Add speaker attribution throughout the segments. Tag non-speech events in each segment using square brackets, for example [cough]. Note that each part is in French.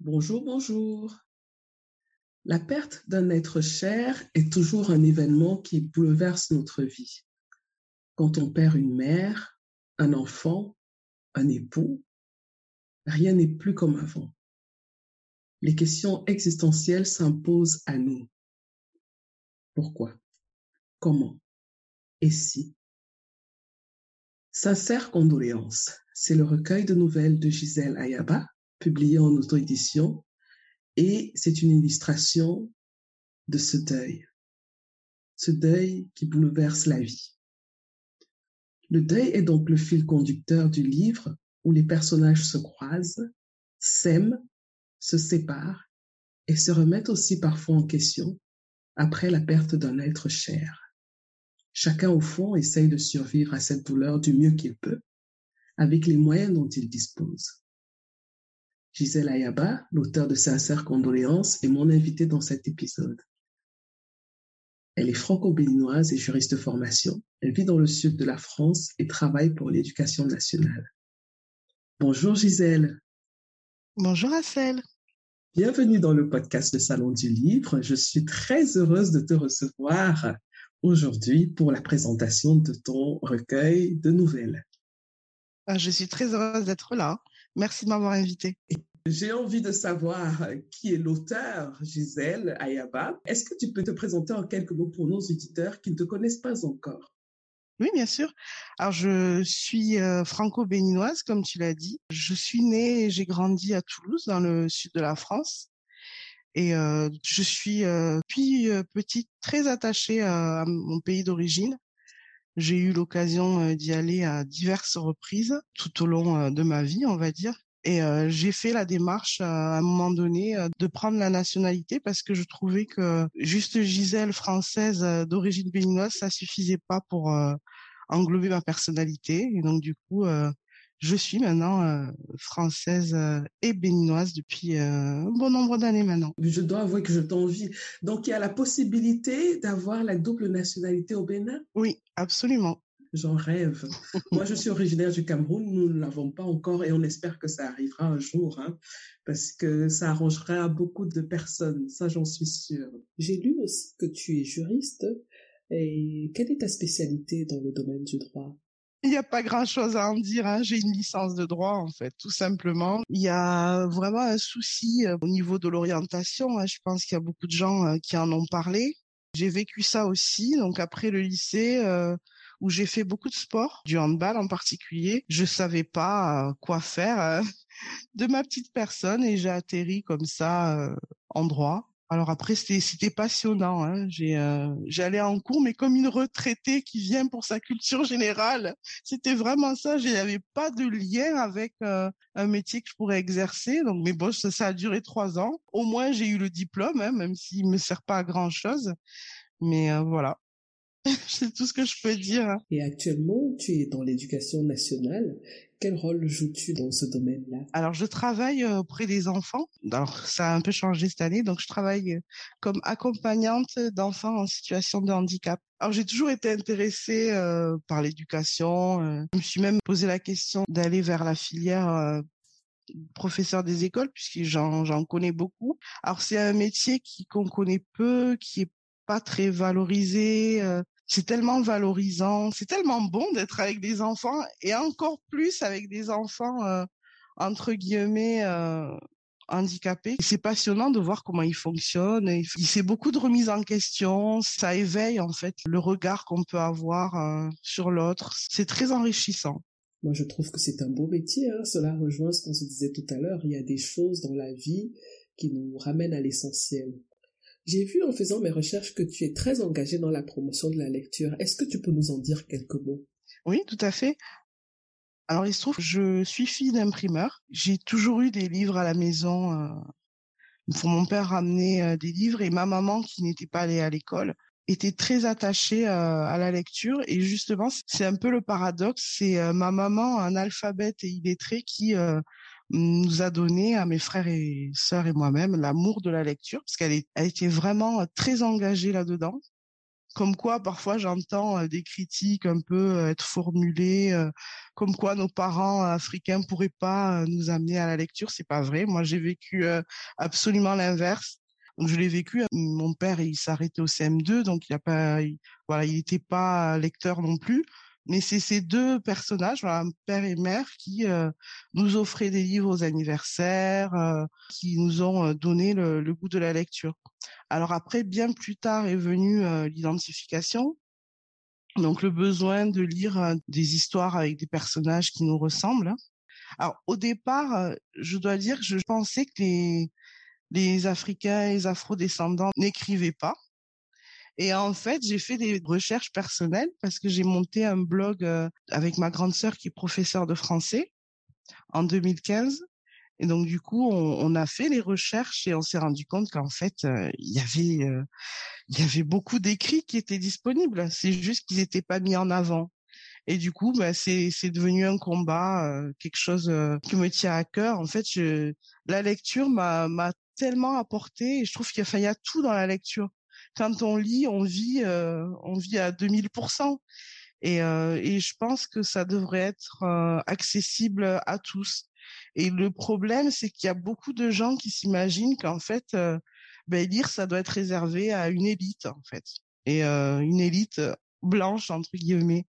Speaker 1: Bonjour, bonjour. La perte d'un être cher est toujours un événement qui bouleverse notre vie. Quand on perd une mère, un enfant, un époux, rien n'est plus comme avant. Les questions existentielles s'imposent à nous. Pourquoi? Comment? Et si? Sincère condoléances, c'est le recueil de nouvelles de Gisèle Ayaba, publié en auto-édition, et c'est une illustration de ce deuil. Ce deuil qui bouleverse la vie. Le deuil est donc le fil conducteur du livre où les personnages se croisent, s'aiment, se séparent et se remettent aussi parfois en question après la perte d'un être cher. Chacun au fond essaye de survivre à cette douleur du mieux qu'il peut, avec les moyens dont il dispose. Gisèle Ayaba, l'auteur de Sincères condoléances, est mon invitée dans cet épisode. Elle est franco-béninoise et juriste de formation. Elle vit dans le sud de la France et travaille pour l'éducation nationale. Bonjour Gisèle.
Speaker 2: Bonjour Assel.
Speaker 1: Bienvenue dans le podcast de Salon du Livre. Je suis très heureuse de te recevoir aujourd'hui pour la présentation de ton recueil de nouvelles.
Speaker 2: Ah, je suis très heureuse d'être là. Merci de m'avoir invitée.
Speaker 1: J'ai envie de savoir qui est l'auteur, Gisèle Ayaba. Est-ce que tu peux te présenter en quelques mots pour nos auditeurs qui ne te connaissent pas encore?
Speaker 2: Oui, bien sûr. Alors, je suis euh, franco-béninoise, comme tu l'as dit. Je suis née et j'ai grandi à Toulouse, dans le sud de la France. Et euh, je suis, euh, petite, très attachée à, mon pays d'origine. J'ai eu l'occasion d'y aller à diverses reprises tout au long de ma vie, on va dire. Et j'ai fait la démarche à un moment donné de prendre la nationalité parce que je trouvais que juste Gisèle française d'origine béninoise, ça suffisait pas pour englober ma personnalité. Et donc du coup, je suis maintenant française et béninoise depuis un bon nombre d'années maintenant.
Speaker 1: Je dois avouer que je t'envie. Donc il y a la possibilité d'avoir la double nationalité au Bénin?
Speaker 2: Oui, absolument.
Speaker 1: J'en rêve. Moi, je suis originaire du Cameroun. Nous ne l'avons pas encore et on espère que ça arrivera un jour, hein, parce que ça arrangera beaucoup de personnes. Ça, j'en suis sûre. J'ai lu aussi que tu es juriste. Et quelle est ta spécialité dans le domaine du droit?
Speaker 2: Il n'y a pas grand-chose à en dire. Hein. J'ai une licence de droit, en fait, tout simplement. Il y a vraiment un souci euh, au niveau de l'orientation. Hein. Je pense qu'il y a beaucoup de gens euh, qui en ont parlé. J'ai vécu ça aussi. Donc après le lycée, euh, où j'ai fait beaucoup de sport, du handball en particulier. Je savais pas euh, quoi faire euh, [laughs] de ma petite personne et j'ai atterri comme ça euh, en droit. Alors après c'était passionnant. Hein. J'ai j'allais en cours mais comme une retraitée qui vient pour sa culture générale. C'était vraiment ça. Je n'avais pas de lien avec un métier que je pourrais exercer. Donc mais bon ça, ça a duré trois ans. Au moins j'ai eu le diplôme hein, même s'il me sert pas à grand chose. Mais voilà. [laughs] C'est tout ce que je peux dire.
Speaker 1: Et actuellement, tu es dans l'éducation nationale. Quel rôle joues-tu dans ce domaine-là?
Speaker 2: Alors, je travaille euh, auprès des enfants. Alors, ça a un peu changé cette année. Donc, je travaille euh, comme accompagnante d'enfants en situation de handicap. Alors, j'ai toujours été intéressée euh, par l'éducation. je me suis même posé la question d'aller vers la filière professeur des écoles puisque j'en connais beaucoup. Alors, c'est un métier qui qu'on connaît peu, qui est pas très valorisé. Euh, c'est tellement valorisant, c'est tellement bon d'être avec des enfants et encore plus avec des enfants euh, entre guillemets euh, handicapés. C'est passionnant de voir comment ils fonctionnent. Fait beaucoup de remises en question. Ça éveille en fait le regard qu'on peut avoir sur l'autre. C'est très enrichissant.
Speaker 1: Moi, je trouve que c'est un beau métier. Hein. Cela rejoint ce qu'on se disait tout à l'heure. Il y a des choses dans la vie qui nous ramène à l'essentiel. J'ai vu en faisant mes recherches que tu es très engagée dans la promotion de la lecture. Est-ce que tu peux nous en dire quelques mots?
Speaker 2: Oui, tout à fait. Alors, il se trouve je suis fille d'imprimeur. J'ai toujours eu des livres à la maison. Euh, mon père ramenait euh, des livres et ma maman, qui n'était pas allée à l'école, était très attachée euh, à la lecture. Et justement, c'est un peu le paradoxe. C'est ma maman, un alphabète et illettré, qui nous a donné à mes frères et sœurs et moi-même l'amour de la lecture, parce qu'elle a été vraiment très engagée là-dedans. Comme quoi, parfois, j'entends des critiques un peu être formulées, comme quoi nos parents africains pourraient pas nous amener à la lecture. C'est pas vrai. Moi, j'ai vécu absolument l'inverse. Je l'ai vécu. Mon père, il s'arrêtait au CM2, donc il a pas, voilà, il n'était pas lecteur non plus. Mais c'est ces deux personnages, père et mère, qui nous offraient des livres aux anniversaires, qui nous ont donné le, le, goût de la lecture. Alors après, bien plus tard est venue l'identification. Donc le besoin de lire des histoires avec des personnages qui nous ressemblent. Alors au départ, je dois dire que je pensais que les, les Africains et les Afro-descendants n'écrivaient pas. Et en fait, j'ai fait des recherches personnelles parce que j'ai monté un blog avec ma grande sœur qui est professeure de français en 2015 et donc du coup, on, on, a fait les recherches et on s'est rendu compte qu'en fait, euh, il y avait euh, il y avait beaucoup d'écrits qui étaient disponibles. C'est juste qu'ils n'étaient pas mis en avant. Et du coup, bah, c'est c'est devenu un combat, euh, quelque chose qui me tient à cœur. En fait, je, la lecture m'a m'a tellement apporté. Et je trouve qu'il y, a, il y a tout dans la lecture. Quand on lit, on vit on vit à 2000 et, et je pense que ça devrait être accessible à tous. Et le problème, c'est qu'il y a beaucoup de gens qui s'imaginent qu'en fait, euh, ben, lire, ça doit être réservé à une élite, en fait. Et euh, une élite blanche, entre guillemets.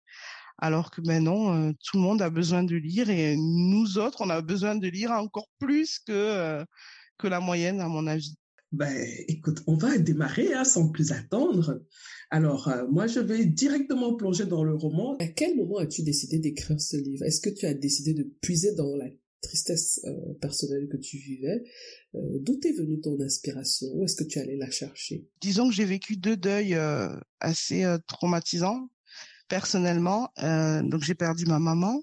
Speaker 2: Alors que ben non, euh, tout le monde a besoin de lire et nous autres, on a besoin de lire encore plus que, que la moyenne, à mon avis.
Speaker 1: Ben, écoute, on va démarrer hein, sans plus attendre. Alors, moi, je vais directement plonger dans le roman. À quel moment as-tu décidé d'écrire ce livre? Est-ce que tu as décidé de puiser dans la tristesse euh, personnelle que tu vivais, euh, d'où est venue ton inspiration? Où est-ce que tu allais la chercher?
Speaker 2: Disons que j'ai vécu deux deuils euh, assez traumatisants personnellement. donc j'ai perdu ma maman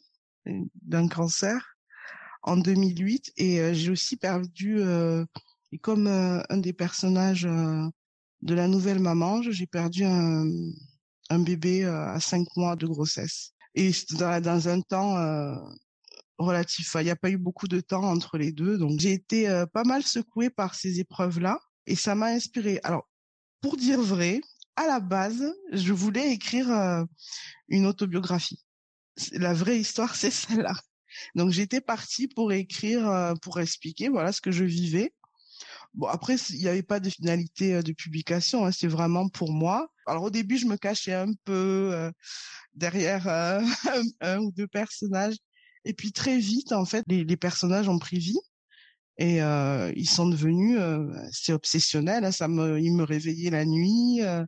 Speaker 2: d'un cancer en 2008 et j'ai aussi perdu, et comme un des personnages de la nouvelle maman, j'ai perdu un, bébé à cinq mois de grossesse. Et dans, dans un temps relatif. Il n'y a pas eu beaucoup de temps entre les deux, donc j'ai été euh, pas mal secouée par ces épreuves-là et ça m'a inspirée. Alors, pour dire vrai, à la base, je voulais écrire euh, une autobiographie. La vraie histoire, [laughs] c'est celle-là. Donc j'étais partie pour écrire, euh, pour expliquer voilà ce que je vivais. Bon après il n'y avait pas de finalité de publication, hein, c'est vraiment pour moi. Alors au début je me cachais un peu derrière [laughs] un, ou deux personnages et puis très vite, en fait, les, personnages ont pris vie et euh, ils sont devenus, euh, c'est obsessionnel. Hein, ça me, ils me réveillaient la nuit, euh,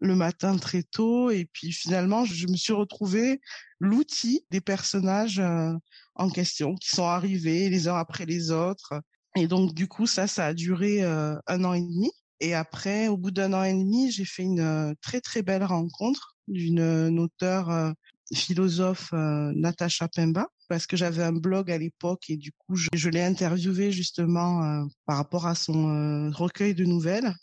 Speaker 2: le matin très tôt, et puis finalement, je me suis retrouvée l'outil des personnages euh, en question qui sont arrivés les uns après les autres. Et donc du coup, ça, ça a duré euh, un an et demi. Et après, au bout d'un an et demi, j'ai fait une très très belle rencontre d'une auteure philosophe Natacha Pemba parce que j'avais un blog à l'époque et du coup je, je l'ai interviewé justement euh, par rapport à son euh, recueil de nouvelles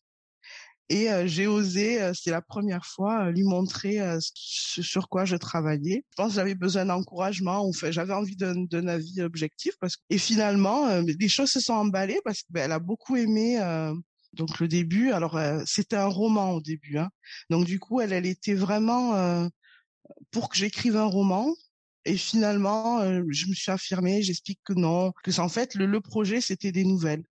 Speaker 2: et euh, j'ai osé c'est la première fois lui montrer ce sur quoi je travaillais je pense que j'avais besoin d'encouragement ou fait j'avais envie d'un avis objectif parce que et finalement les choses se sont emballées parce qu'elle ben, a beaucoup aimé donc le début alors c'était un roman au début hein. donc du coup elle elle était vraiment pour que j'écrive un roman et finalement, euh, je me suis affirmée, j'explique que non, que c'est en fait le, le projet c'était des nouvelles.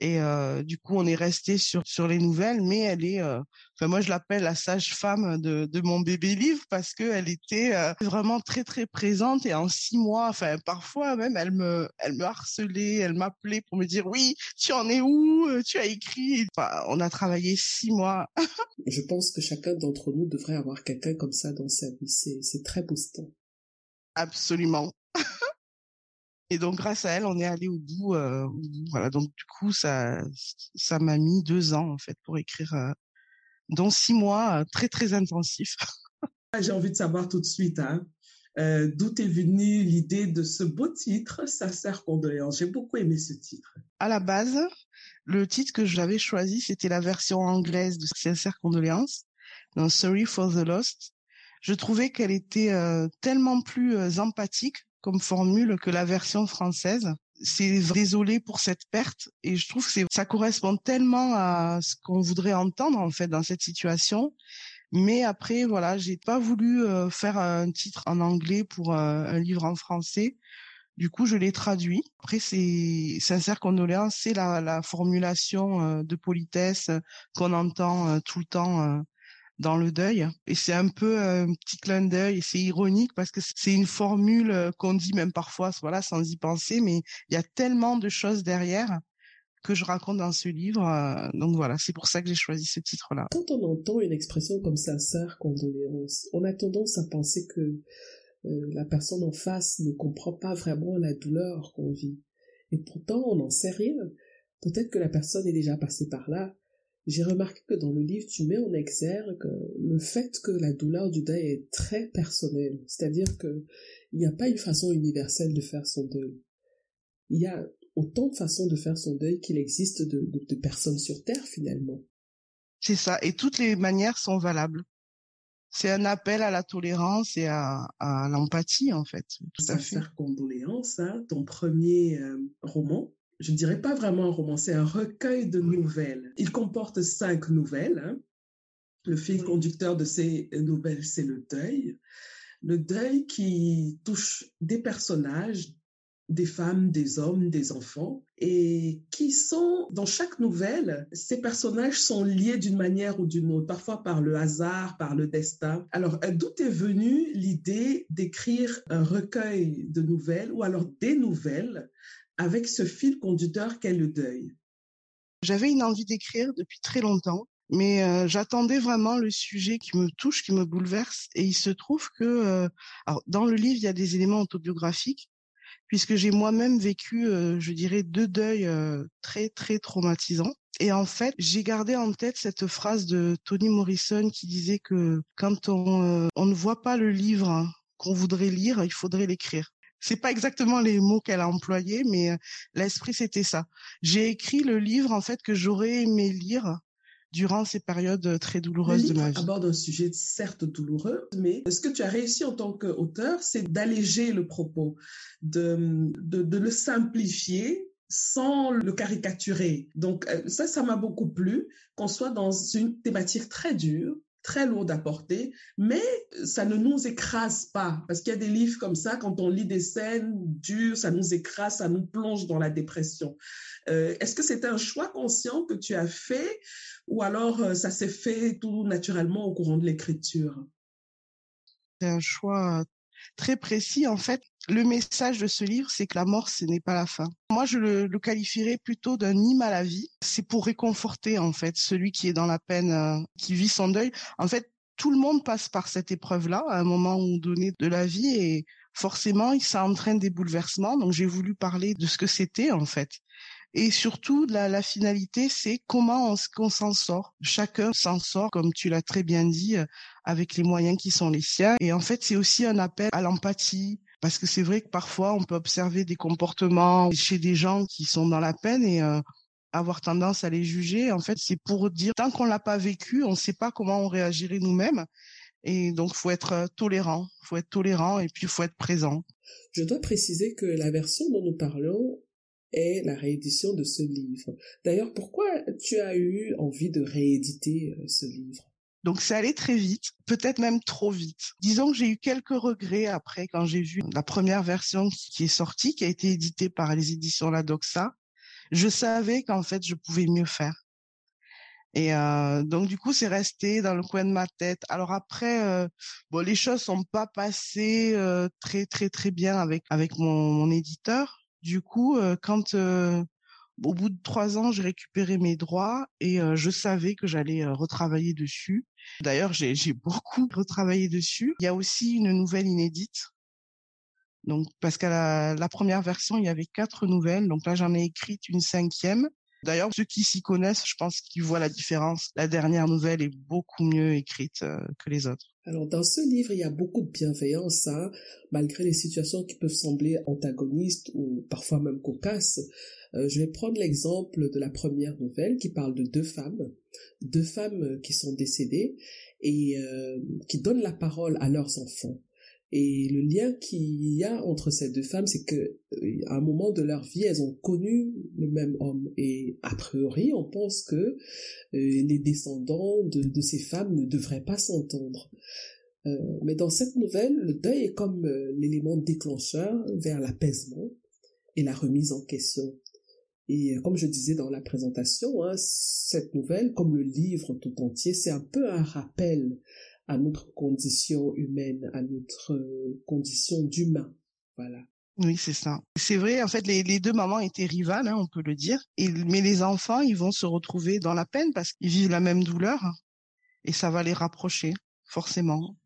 Speaker 2: Et euh, du coup, on est resté sur sur les nouvelles, mais elle est, euh, enfin moi je l'appelle la sage-femme de, de mon bébé livre parce que elle était euh, vraiment très très présente et en six mois, enfin parfois même elle me elle me harcelait, elle m'appelait pour me dire oui, tu en es où, tu as écrit. Enfin, on a travaillé six mois. [laughs]
Speaker 1: je pense que chacun d'entre nous devrait avoir quelqu'un comme ça dans sa vie. C'est c'est très boostant.
Speaker 2: Absolument. [laughs] Et donc grâce à elle, on est allé au bout. Euh, voilà, donc du coup, ça, ça m'a mis deux ans en fait pour écrire, euh, dont six mois euh, très très intensifs. [laughs]
Speaker 1: Ah, j'ai envie de savoir tout de suite, hein, euh, d'où est venue l'idée de ce beau titre, Sincère condoléance. J'ai beaucoup aimé ce titre.
Speaker 2: À la base, le titre que j'avais choisi, c'était la version anglaise de Sincère condoléance, dans Sorry for the Lost. Je trouvais qu'elle était euh, tellement plus euh, empathique comme formule que la version française. C'est désolé pour cette perte et je trouve que ça correspond tellement à ce qu'on voudrait entendre en fait dans cette situation. Mais après voilà, j'ai pas voulu euh, faire un titre en anglais pour un livre en français. Du coup, je l'ai traduit. Après, c'est sincère condoléance, c'est la, la formulation de politesse qu'on entend tout le temps dans le deuil. Et c'est un peu un petit clin d'œil, c'est ironique parce que c'est une formule euh, qu'on dit même parfois, voilà, sans y penser, mais il y a tellement de choses derrière que je raconte dans ce livre. Euh, donc voilà, c'est pour ça que j'ai choisi ce titre-là.
Speaker 1: Quand on entend une expression comme sincère condoléance, on a tendance à penser que euh, la personne en face ne comprend pas vraiment la douleur qu'on vit. Et pourtant, on n'en sait rien. Peut-être que la personne est déjà passée par là, j'ai remarqué que dans le livre, tu mets en exergue le fait que la douleur du deuil est très personnelle. C'est-à-dire qu'il n'y a pas une façon universelle de faire son deuil. Il y a autant de façons de faire son deuil qu'il existe de, personnes sur Terre finalement.
Speaker 2: C'est ça, et toutes les manières sont valables. C'est un appel à la tolérance et à, l'empathie en fait.
Speaker 1: Tout à fait. condoléances, hein, ton premier euh, roman je ne dirais pas vraiment un roman, c'est un recueil de nouvelles. Il comporte cinq nouvelles. Hein. Le fil conducteur de ces nouvelles, c'est le deuil. Le deuil qui touche des personnages, des femmes, des hommes, des enfants, et qui sont, dans chaque nouvelle, ces personnages sont liés d'une manière ou d'une autre, parfois par le hasard, par le destin. Alors, d'où est venue l'idée d'écrire un recueil de nouvelles ou alors des nouvelles avec ce fil conducteur qu'est le deuil
Speaker 2: J'avais une envie d'écrire depuis très longtemps, mais euh, j'attendais vraiment le sujet qui me touche, qui me bouleverse. Et il se trouve que, euh, alors, dans le livre, il y a des éléments autobiographiques, puisque j'ai moi-même vécu, euh, je dirais, deux deuils très, très traumatisants. Et en fait, j'ai gardé en tête cette phrase de Toni Morrison qui disait que quand on, on ne voit pas le livre qu'on voudrait lire, il faudrait l'écrire c'est pas exactement les mots qu'elle a employés, mais euh, l'esprit c'était ça. J'ai écrit le livre en fait que j'aurais aimé lire durant ces périodes euh, très douloureuses de ma vie.
Speaker 1: aborde un sujet certes douloureux, mais ce que tu as réussi en tant qu'auteur, c'est d'alléger le propos, de, de, de, le simplifier sans le caricaturer? Donc euh, ça, ça m'a beaucoup plu, qu'on soit dans une thématique très dure, très lourde à porter, mais ça ne nous écrase pas. Parce qu'il y a des livres comme ça, quand on lit des scènes dures, ça nous écrase, ça nous plonge dans la dépression. Euh, est-ce que c'est un choix conscient que tu as fait ou alors euh, ça s'est fait tout naturellement au courant de l'écriture?
Speaker 2: C'est un choix très précis. En fait, le message de ce livre, c'est que la mort, ce n'est pas la fin. Moi, je le, qualifierais plutôt d'un hymne à la vie. C'est pour réconforter, en fait, celui qui est dans la peine, euh, qui vit son deuil. En fait, tout le monde passe par cette épreuve-là à un moment donné de la vie et forcément, ça entraîne des bouleversements. Donc, j'ai voulu parler de ce que c'était, en fait. Et surtout, la, la finalité, c'est comment on, s'en sort. Chacun s'en sort, comme tu l'as très bien dit, euh, avec les moyens qui sont les siens. Et en fait, c'est aussi un appel à l'empathie, parce que c'est vrai que parfois, on peut observer des comportements chez des gens qui sont dans la peine et euh, avoir tendance à les juger. En fait, c'est pour dire, tant qu'on l'a pas vécu, on ne sait pas comment on réagirait nous-mêmes. Et donc, faut être euh, tolérant, faut être tolérant et puis faut être présent.
Speaker 1: Je dois préciser que la version dont nous parlons est la réédition de ce livre. D'ailleurs, pourquoi tu as eu envie de rééditer euh, ce livre?
Speaker 2: Donc c'est allé très vite, peut-être même trop vite. Disons que j'ai eu quelques regrets après quand j'ai vu la première version qui est sortie, qui a été éditée par les éditions La Doxa. Je savais qu'en fait je pouvais mieux faire. Et euh, donc du coup c'est resté dans le coin de ma tête. Alors après, euh, bon les choses sont pas passées très très très bien avec avec mon, mon éditeur. Du coup, euh, quand euh, au bout de trois ans, j'ai récupéré mes droits et euh, je savais que j'allais retravailler dessus. D'ailleurs, j'ai beaucoup retravaillé dessus. Il y a aussi une nouvelle inédite Donc, parce qu'à la, première version, il y avait quatre nouvelles. Donc là, j'en ai écrite une cinquième. D'ailleurs, ceux qui s'y connaissent, je pense qu'ils voient la différence. La dernière nouvelle est beaucoup mieux écrite euh, que les autres.
Speaker 3: Alors, dans ce livre, il y a beaucoup de bienveillance, hein, malgré les situations qui peuvent sembler antagonistes ou parfois même cocasses. Euh, je vais prendre l'exemple de la première nouvelle qui parle de deux femmes, deux femmes qui sont décédées et euh, qui donnent la parole à leurs enfants. Et le lien qu'il y a entre ces deux femmes, c'est que euh, à un moment de leur vie, elles ont connu le même homme. Et a priori, on pense que euh, les descendants de, ces femmes ne devraient pas s'entendre. Euh, mais dans cette nouvelle, le deuil est comme l'élément déclencheur vers l'apaisement et la remise en question. Et comme je disais dans la présentation, hein, cette nouvelle, comme le livre tout entier, c'est un peu un rappel à notre condition humaine, à notre condition d'humain. Voilà.
Speaker 2: Oui, c'est ça. C'est vrai, en fait, les, deux mamans étaient rivales, hein, on peut le dire. Et, mais les enfants, ils vont se retrouver dans la peine parce qu'ils vivent la même douleur et ça va les rapprocher, forcément.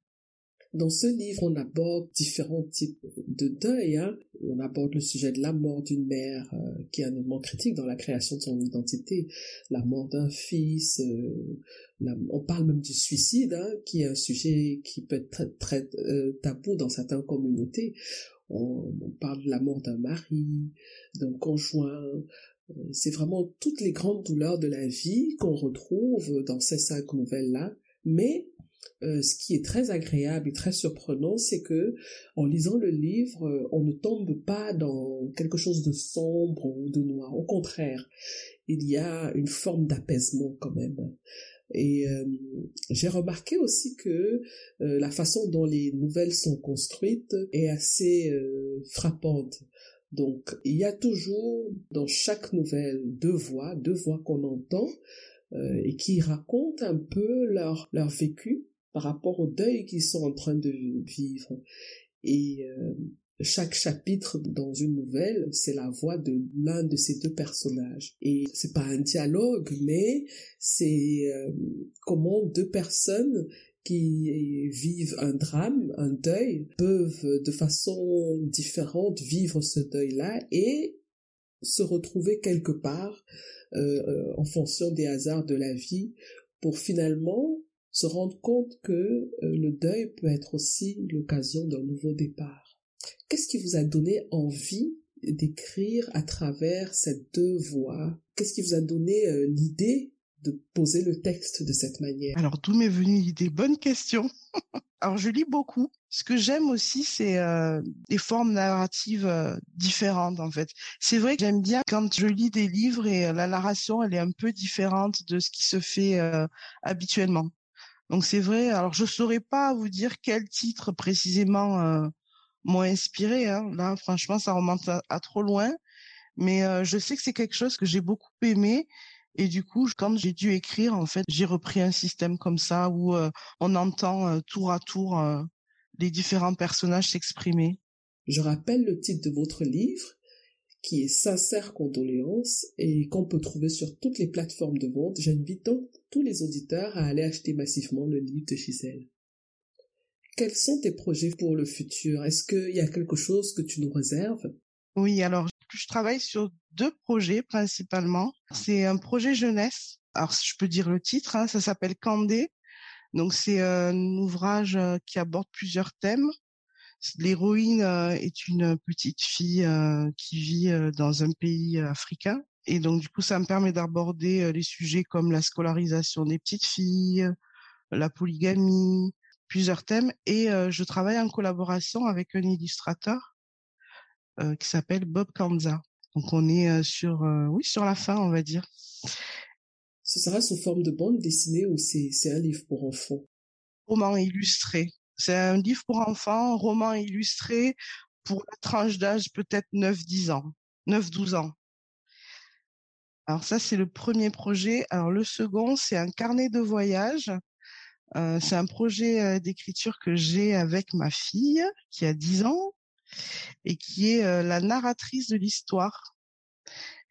Speaker 3: Dans ce livre, on aborde différents types de deuil. Hein. On aborde le sujet de la mort d'une mère, euh, qui est un élément critique dans la création de son identité, la mort d'un fils. Euh, on parle même du suicide, hein, qui est un sujet qui peut être très, euh, tabou dans certaines communautés. On, on, parle de la mort d'un mari, d'un conjoint. C'est vraiment toutes les grandes douleurs de la vie qu'on retrouve dans ces cinq nouvelles-là, mais euh, ce qui est très agréable et très surprenant, c'est que en lisant le livre, euh, on ne tombe pas dans quelque chose de sombre ou de noir. Au contraire, il y a une forme d'apaisement quand même. Et euh, j'ai remarqué aussi que la façon dont les nouvelles sont construites est assez frappante. Donc, il y a toujours dans chaque nouvelle deux voix, deux voix qu'on entend et qui racontent un peu leur, leur vécu par rapport au deuil qu'ils sont en train de vivre. Et euh, chaque chapitre dans une nouvelle, c'est la voix de l'un de ces deux personnages. Et c'est pas un dialogue, mais c'est euh, comment deux personnes qui vivent un drame, un deuil, peuvent de façon différente vivre ce deuil-là et se retrouver quelque part euh, en fonction des hasards de la vie pour finalement se rendre compte que euh, le deuil peut être aussi l'occasion d'un nouveau départ. Qu'est-ce qui vous a donné envie d'écrire à travers ces deux voix Qu'est-ce qui vous a donné euh, l'idée de poser le texte de cette manière?
Speaker 2: Alors, d'où m'est venue l'idée? Bonne question. [laughs] Alors, je lis beaucoup. Ce que j'aime aussi, c'est euh, des formes narratives différentes, en fait. C'est vrai que j'aime bien quand je lis des livres et la narration, elle est un peu différente de ce qui se fait habituellement. Donc c'est vrai. Alors je saurais pas vous dire quel titre précisément euh, m'ont inspiré. Hein. Là, franchement, ça remonte à, trop loin. Mais euh, je sais que c'est quelque chose que j'ai beaucoup aimé. Et du coup, quand j'ai dû écrire, en fait, j'ai repris un système comme ça où euh, on entend tour à tour les différents personnages s'exprimer.
Speaker 3: Je rappelle le titre de votre livre, qui est Sincère Condoléances et qu'on peut trouver sur toutes les plateformes de vente. J'invite donc tous les auditeurs à aller acheter massivement le livre de Gisèle. Quels sont tes projets pour le futur? Est-ce qu'il y a quelque chose que tu nous réserves?
Speaker 2: Oui, alors je travaille sur deux projets principalement. C'est un projet jeunesse. Alors je peux dire le titre, hein, ça s'appelle Candé. Donc c'est un ouvrage euh, qui aborde plusieurs thèmes. L'héroïne euh, est une petite fille euh, qui vit euh, dans un pays africain. Et donc, du coup, ça me permet d'aborder les sujets comme la scolarisation des petites filles, la polygamie, plusieurs thèmes. Et je travaille en collaboration avec un illustrateur qui s'appelle Bob Kanza. Donc, on est sur, oui, sur la fin, on va dire.
Speaker 3: Ce sera sous forme de bande dessinée ou c'est un livre pour enfants?
Speaker 2: Roman illustré. C'est un livre pour enfants, un roman illustré pour la tranche d'âge peut-être 9-10 ans, 9-12 ans. Alors ça, c'est le premier projet. Alors le second, c'est un carnet de voyage. Euh, c'est un projet euh, d'écriture que j'ai avec ma fille qui a 10 ans et qui est euh, la narratrice de l'histoire.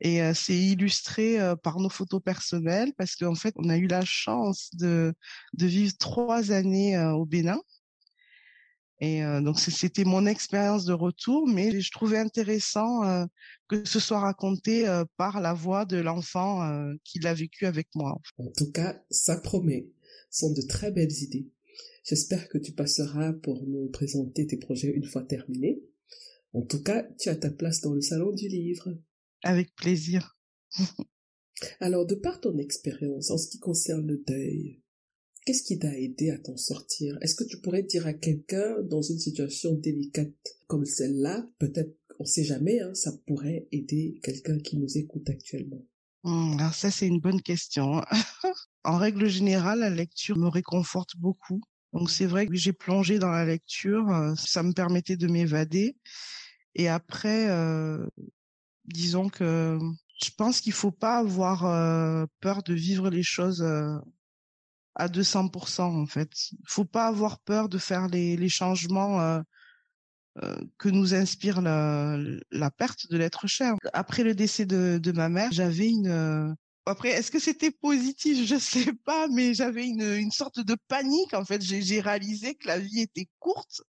Speaker 2: Et c'est illustré par nos photos personnelles parce qu'en fait, on a eu la chance de, de vivre trois années au Bénin Et donc c'était mon expérience de retour, mais je trouvais intéressant que ce soit raconté par la voix de l'enfant qui l'a vécu avec moi.
Speaker 1: En tout cas, ça promet. Ce sont de très belles idées. J'espère que tu passeras pour nous présenter tes projets une fois terminés. En tout cas, tu as ta place dans le salon du livre.
Speaker 2: Avec plaisir. [laughs]
Speaker 1: Alors, de par ton expérience en ce qui concerne le deuil, qu'est-ce qui t'a aidé à t'en sortir? Est-ce que tu pourrais dire à quelqu'un dans une situation délicate comme celle-là, peut-être, on sait jamais, hein, ça pourrait aider quelqu'un qui nous écoute actuellement?
Speaker 2: Mmh, Alors ça, c'est une bonne question. [laughs] en règle générale, la lecture me réconforte beaucoup. Donc c'est vrai que j'ai plongé dans la lecture, euh, ça me permettait de m'évader. Et après, euh, disons que je pense qu'il faut pas avoir euh, peur de vivre les choses euh, à 200% en fait. Faut pas avoir peur de faire les, les changements euh, que nous inspire la, la perte de l'être cher. Après le décès de, de ma mère, j'avais une après, est-ce que c'était positif? Je sais pas, mais j'avais une, une sorte de panique. En fait, j'ai réalisé que la vie était courte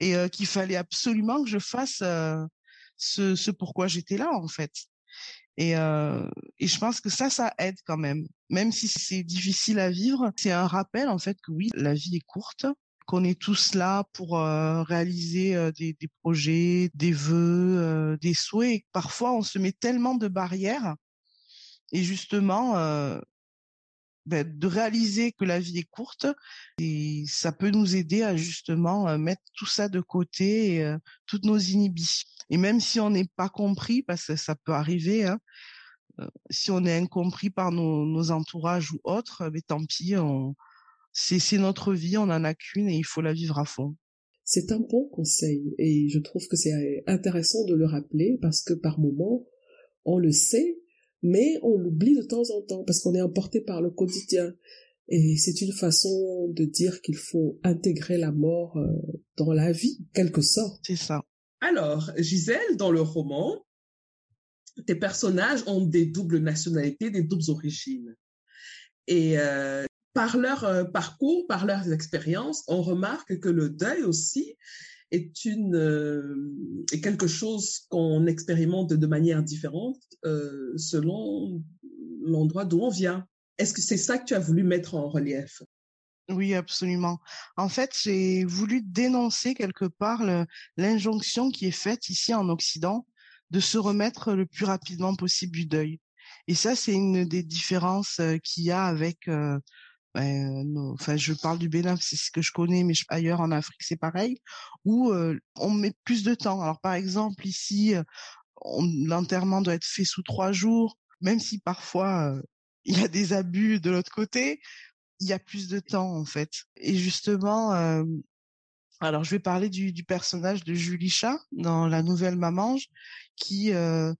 Speaker 2: et qu'il fallait absolument que je fasse ce, ce pourquoi j'étais là, en fait. Et, euh, et je pense que ça, ça aide quand même. Même si c'est difficile à vivre, c'est un rappel en fait que oui, la vie est courte, qu'on est tous là pour euh, réaliser euh, des, des, projets, des vœux, euh, des souhaits. parfois, on se met tellement de barrières. Et justement, ben, de réaliser que la vie est courte et ça peut nous aider à justement mettre tout ça de côté, et, toutes nos inhibitions. Et même si on n'est pas compris, parce que ça peut arriver, hein, si on est incompris par nos, nos entourages ou autres, mais tant pis, on, c'est, notre vie, on n'en a qu'une et il faut la vivre à fond.
Speaker 1: C'est un bon conseil et je trouve que c'est intéressant de le rappeler parce que par moment, on le sait, mais on l'oublie de temps en temps parce qu'on est emporté par le quotidien. Et c'est une façon de dire qu'il faut intégrer la mort euh, dans la vie, quelque sorte.
Speaker 2: C'est ça.
Speaker 1: Alors, Gisèle, dans le roman, tes personnages ont des doubles nationalités, des doubles origines. Et euh, par leur euh, parcours, par leurs expériences, on remarque que le deuil aussi est une euh, est quelque chose qu'on expérimente de manière différente selon l'endroit d'où on vient. Est-ce que c'est ça que tu as voulu mettre en relief?
Speaker 2: Oui, absolument. En fait, j'ai voulu dénoncer quelque part l'injonction qui est faite ici en Occident de se remettre le plus rapidement possible du deuil. Et ça, c'est une des différences euh, qu'il y a avec euh, ben, enfin, je parle du Bénin, c'est ce que je connais, mais ailleurs en Afrique, c'est pareil, où euh, on met plus de temps. Alors, par exemple, ici, l'enterrement doit être fait sous trois jours, même si parfois [laughs] il y a des abus de l'autre côté, il y a plus de temps en fait. Et justement, alors je vais parler du, du personnage de Julie Chat dans la nouvelle Mamange, qui, euh,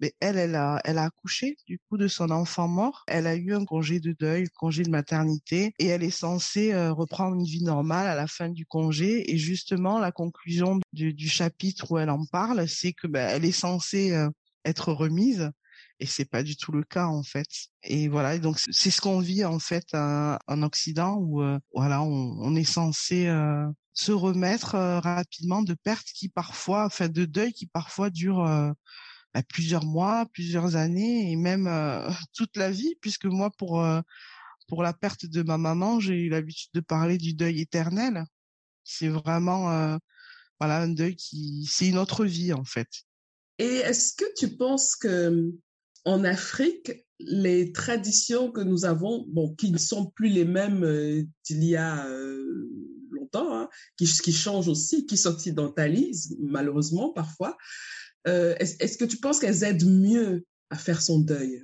Speaker 2: mais elle, elle a, elle a accouché du coup de son enfant mort. Elle a eu un congé de deuil, congé de maternité, et elle est censée euh, reprendre une vie normale à la fin du congé. Et justement, la conclusion du, du chapitre où elle en parle, c'est que ben, elle est censée euh, être remise et c'est pas du tout le cas en fait. Et voilà, donc c'est ce qu'on vit en fait en Occident où euh, voilà, on, on, est censé euh, se remettre euh, rapidement de pertes qui parfois, enfin de deuil qui parfois durent bah, plusieurs mois, plusieurs années et même [laughs] toute la vie, puisque moi pour pour la perte de ma maman, j'ai eu l'habitude de parler du deuil éternel. C'est vraiment voilà un deuil qui c'est une autre vie en fait.
Speaker 1: Et est-ce que tu penses que en Afrique, les traditions que nous avons, bon, qui ne sont plus les mêmes euh, d'il y a euh, hein, qui, qui changent aussi, qui s'occidentalisent malheureusement parfois, euh, est-ce que tu penses qu'elles aident mieux à faire son deuil?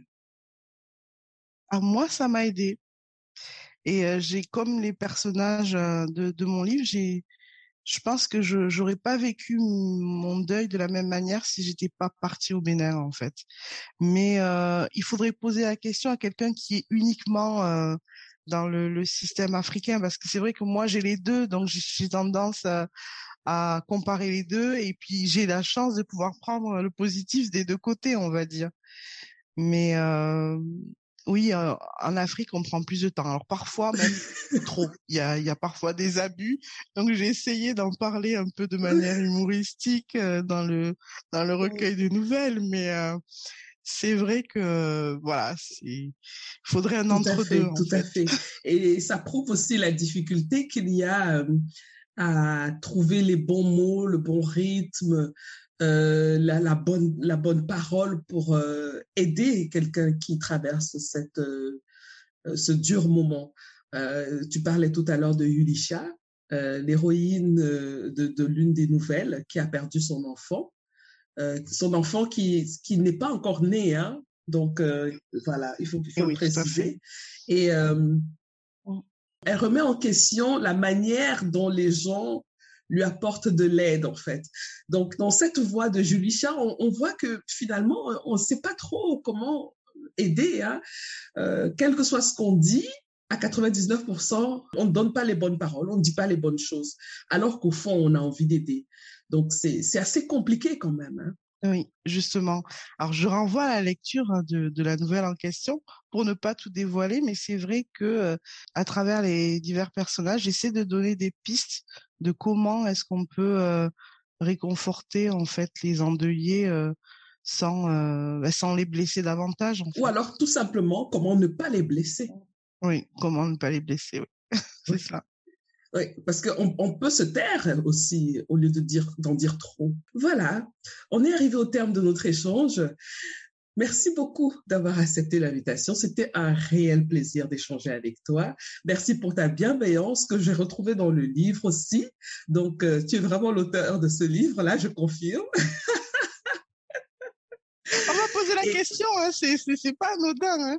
Speaker 2: À Moi, ça m'a aidé. Et j'ai comme les personnages de, de mon livre, j'ai je pense que je n'aurais pas vécu mon deuil de la même manière si j'étais pas partie au Bénin en fait. Mais euh, il faudrait poser la question à quelqu'un qui est uniquement euh, dans le, le, système africain parce que c'est vrai que moi j'ai les deux donc j'ai tendance à, à, comparer les deux et puis j'ai la chance de pouvoir prendre le positif des deux côtés on va dire. Mais euh, Oui, en Afrique, on prend plus de temps. Alors parfois même trop. Il y a, y a parfois des abus. Donc j'ai essayé d'en parler un peu de manière humoristique dans le dans le recueil de nouvelles, mais c'est vrai que voilà, il faudrait un entre-deux.
Speaker 1: Tout à fait. Et ça prouve aussi la difficulté qu'il y a à trouver les bons mots, le bon rythme, euh, la, la, bonne, la bonne parole pour euh, aider quelqu'un qui traverse cette, euh, ce dur moment. tu parlais tout à l'heure de Yulisha, l'héroïne de, de l'une des nouvelles qui a perdu son enfant. Son enfant qui, qui n'est pas encore né, hein, donc voilà, il faut, il faut préciser. Et elle remet en question la manière dont les gens lui apportent de l'aide en fait. Donc dans cette voix de Julie Char, on, voit que finalement on ne sait pas trop comment aider. Hein. Euh, quel que soit ce qu'on dit, à 99%, on ne donne pas les bonnes paroles, on ne dit pas les bonnes choses, alors qu'au fond on a envie d'aider. Donc c'est assez compliqué quand même. Hein.
Speaker 2: Oui, justement. Alors, je renvoie à la lecture hein, de, de, la nouvelle en question pour ne pas tout dévoiler, mais c'est vrai que euh, à travers les divers personnages, j'essaie de donner des pistes de comment est-ce qu'on peut euh, réconforter en fait les endeuillés euh, sans bah, sans les blesser davantage.
Speaker 1: Ou alors tout simplement comment ne pas les blesser.
Speaker 2: Oui, comment ne pas les blesser. Oui. [laughs] c'est ça.
Speaker 1: Oui, parce qu'on on peut se taire aussi au lieu de dire d'en dire trop. Voilà, on est arrivé au terme de notre échange. Merci beaucoup d'avoir accepté l'invitation. C'était un réel plaisir d'échanger avec toi. Merci pour ta bienveillance que j'ai retrouvée dans le livre aussi. Donc, euh, tu es vraiment l'auteur de ce livre-là, je confirme.
Speaker 2: On m'a posé la question, hein. c'est pas anodin. Hein.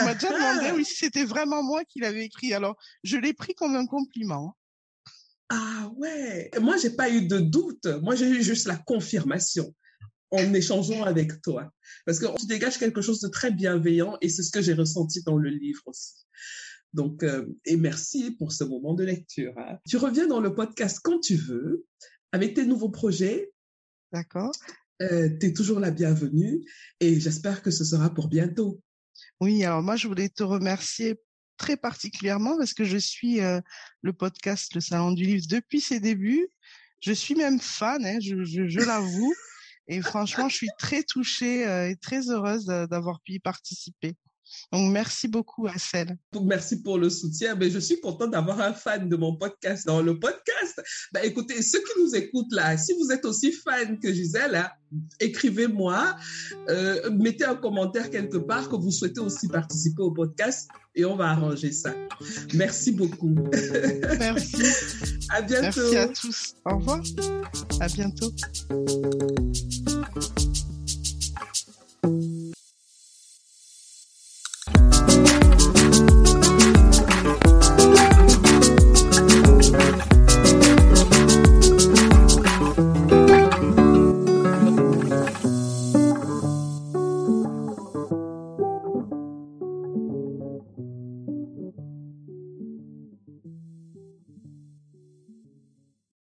Speaker 2: On m'a déjà demandé oui, si c'était vraiment moi qui l'avais écrit. Alors, je l'ai pris comme un compliment.
Speaker 1: Ah ouais. Moi, j'ai pas eu de doute. Moi, j'ai eu juste la confirmation en échangeant avec toi. Parce que tu dégages quelque chose de très bienveillant et c'est ce que j'ai ressenti dans le livre aussi. Donc, euh, et merci pour ce moment de lecture. Hein. Tu reviens dans le podcast quand tu veux, avec tes nouveaux projets.
Speaker 2: D'accord.
Speaker 1: Euh, tu es toujours la bienvenue et j'espère que ce sera pour bientôt.
Speaker 2: Oui, alors moi, je voulais te remercier très particulièrement parce que je suis euh, le podcast Le Salon du Livre depuis ses débuts. Je suis même fan, hein, je, l'avoue. Et franchement, je suis très touchée euh, et très heureuse d'avoir pu y participer. Donc, merci beaucoup, Assel.
Speaker 1: Merci pour le soutien. Mais je suis contente d'avoir un fan de mon podcast dans le podcast. Ben, écoutez, ceux qui nous écoutent là, si vous êtes aussi fan que Gisèle, hein, écrivez-moi, euh, mettez un commentaire quelque part que vous souhaitez aussi participer au podcast et on va arranger ça. Merci beaucoup.
Speaker 2: Merci.
Speaker 1: à bientôt.
Speaker 2: Merci à tous. Au revoir. À bientôt.